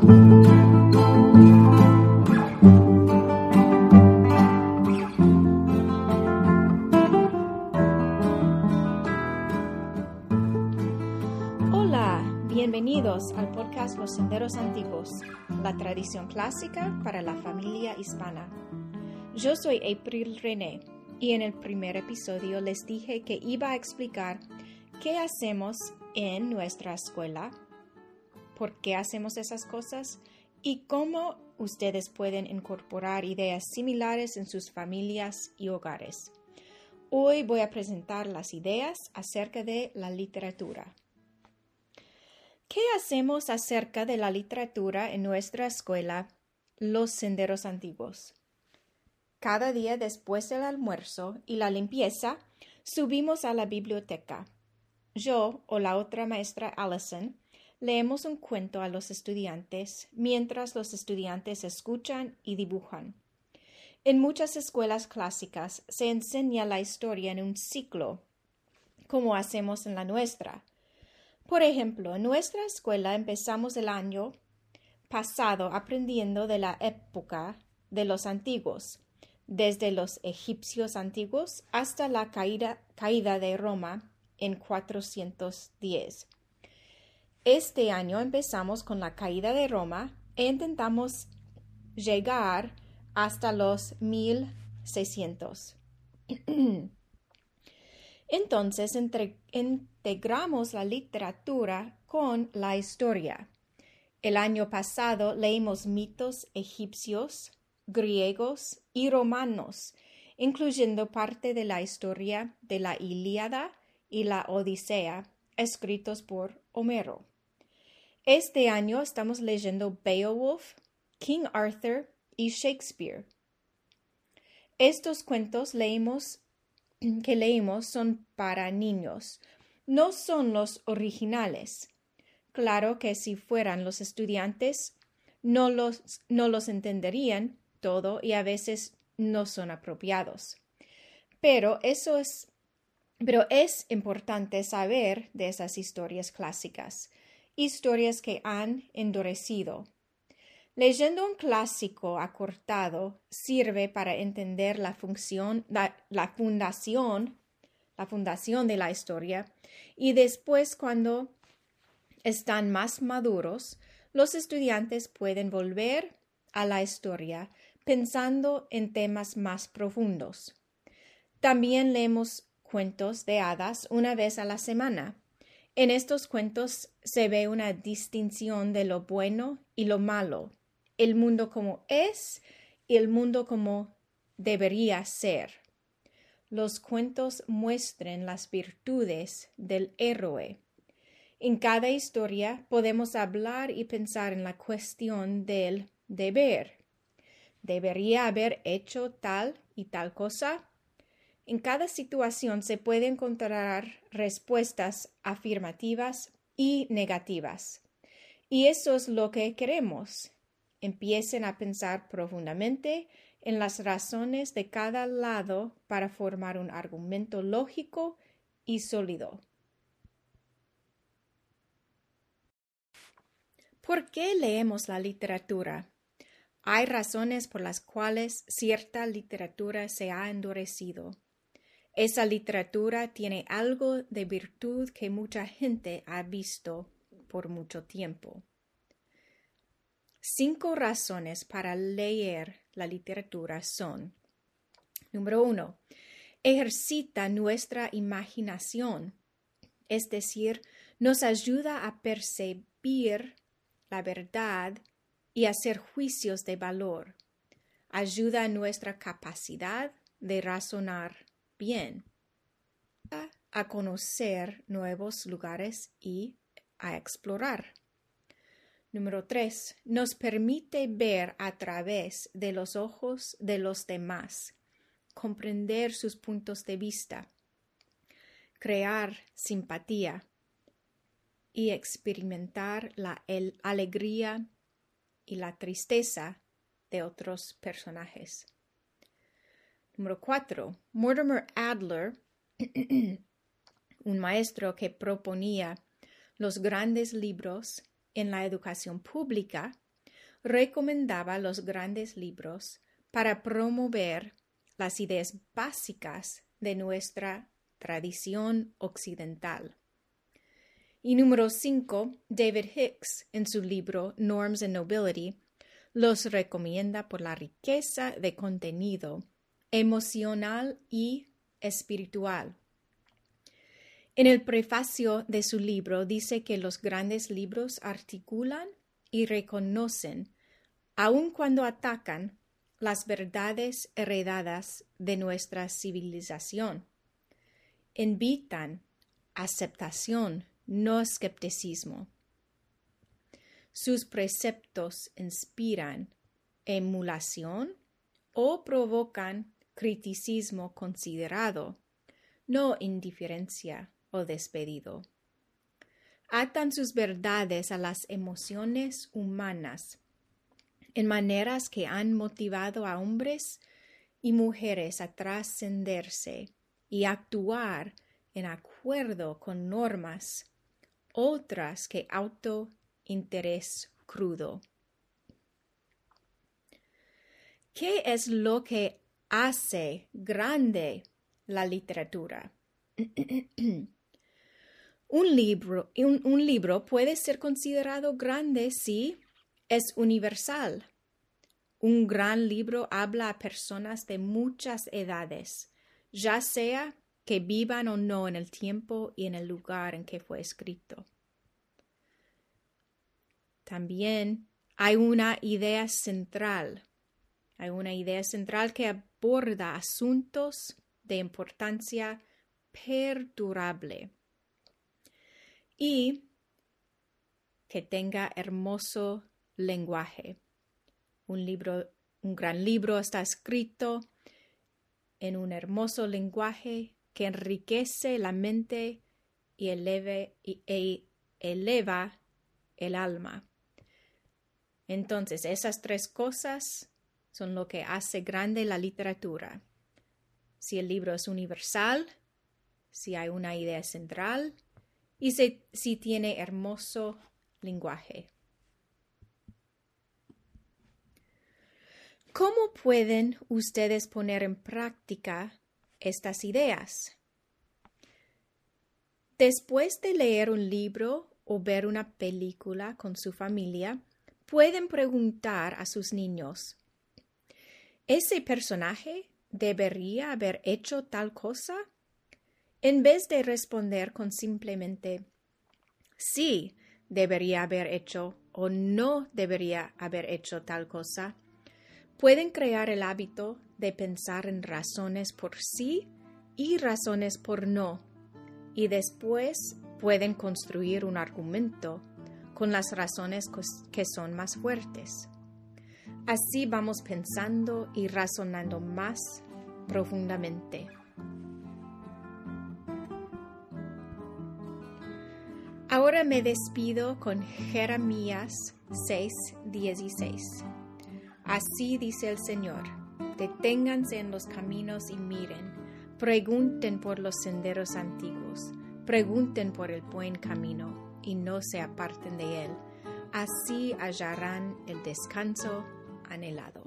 Hola, bienvenidos al podcast Los Senderos Antiguos, la tradición clásica para la familia hispana. Yo soy April René y en el primer episodio les dije que iba a explicar qué hacemos en nuestra escuela, por qué hacemos esas cosas y cómo ustedes pueden incorporar ideas similares en sus familias y hogares. Hoy voy a presentar las ideas acerca de la literatura. ¿Qué hacemos acerca de la literatura en nuestra escuela, Los Senderos Antiguos? Cada día después del almuerzo y la limpieza, subimos a la biblioteca. Yo o la otra maestra Allison leemos un cuento a los estudiantes mientras los estudiantes escuchan y dibujan. En muchas escuelas clásicas se enseña la historia en un ciclo, como hacemos en la nuestra. Por ejemplo, en nuestra escuela empezamos el año pasado aprendiendo de la época de los antiguos desde los egipcios antiguos hasta la caída, caída de Roma en 410. Este año empezamos con la caída de Roma e intentamos llegar hasta los 1600. Entonces integramos la literatura con la historia. El año pasado leímos mitos egipcios, griegos y romanos, incluyendo parte de la historia de la Ilíada y la Odisea, escritos por Homero. Este año estamos leyendo Beowulf, King Arthur y Shakespeare. Estos cuentos que leímos son para niños, no son los originales. Claro que si fueran los estudiantes, no los, no los entenderían todo y a veces no son apropiados. Pero eso es pero es importante saber de esas historias clásicas, historias que han endurecido. Leyendo un clásico acortado sirve para entender la función, la, fundación, la fundación de la historia, y después cuando están más maduros, los estudiantes pueden volver a la historia pensando en temas más profundos. También leemos cuentos de hadas una vez a la semana. En estos cuentos se ve una distinción de lo bueno y lo malo, el mundo como es y el mundo como debería ser. Los cuentos muestran las virtudes del héroe. En cada historia podemos hablar y pensar en la cuestión del deber debería haber hecho tal y tal cosa? En cada situación se puede encontrar respuestas afirmativas y negativas. Y eso es lo que queremos. Empiecen a pensar profundamente en las razones de cada lado para formar un argumento lógico y sólido. ¿Por qué leemos la literatura? Hay razones por las cuales cierta literatura se ha endurecido. Esa literatura tiene algo de virtud que mucha gente ha visto por mucho tiempo. Cinco razones para leer la literatura son Número uno, ejercita nuestra imaginación, es decir, nos ayuda a percibir la verdad y hacer juicios de valor. Ayuda a nuestra capacidad de razonar bien, a conocer nuevos lugares y a explorar. Número tres, Nos permite ver a través de los ojos de los demás, comprender sus puntos de vista, crear simpatía y experimentar la alegría y la tristeza de otros personajes. Número 4. Mortimer Adler, un maestro que proponía los grandes libros en la educación pública, recomendaba los grandes libros para promover las ideas básicas de nuestra tradición occidental. Y número 5, David Hicks, en su libro Norms and Nobility, los recomienda por la riqueza de contenido emocional y espiritual. En el prefacio de su libro dice que los grandes libros articulan y reconocen, aun cuando atacan, las verdades heredadas de nuestra civilización. Invitan aceptación, no escepticismo. Sus preceptos inspiran emulación o provocan criticismo considerado, no indiferencia o despedido. Atan sus verdades a las emociones humanas en maneras que han motivado a hombres y mujeres a trascenderse y actuar en acuerdo con normas, otras que autointerés crudo. ¿Qué es lo que hace grande la literatura? un, libro, un libro puede ser considerado grande si es universal. Un gran libro habla a personas de muchas edades, ya sea que vivan o no en el tiempo y en el lugar en que fue escrito. También hay una idea central. Hay una idea central que aborda asuntos de importancia perdurable y que tenga hermoso lenguaje. Un libro, un gran libro está escrito en un hermoso lenguaje que enriquece la mente y, eleve, y, e eleva el alma. Entonces, esas tres cosas son lo que hace grande la literatura. Si el libro es universal, si hay una idea central y si, si tiene hermoso lenguaje. ¿Cómo pueden ustedes poner en práctica estas ideas? Después de leer un libro o ver una película con su familia, pueden preguntar a sus niños, ¿ese personaje debería haber hecho tal cosa? En vez de responder con simplemente sí, debería haber hecho o no debería haber hecho tal cosa, pueden crear el hábito de pensar en razones por sí y razones por no, y después pueden construir un argumento con las razones que son más fuertes. Así vamos pensando y razonando más profundamente. Ahora me despido con Jeremías 6:16. Así dice el Señor, deténganse en los caminos y miren, pregunten por los senderos antiguos, pregunten por el buen camino y no se aparten de él. Así hallarán el descanso anhelado.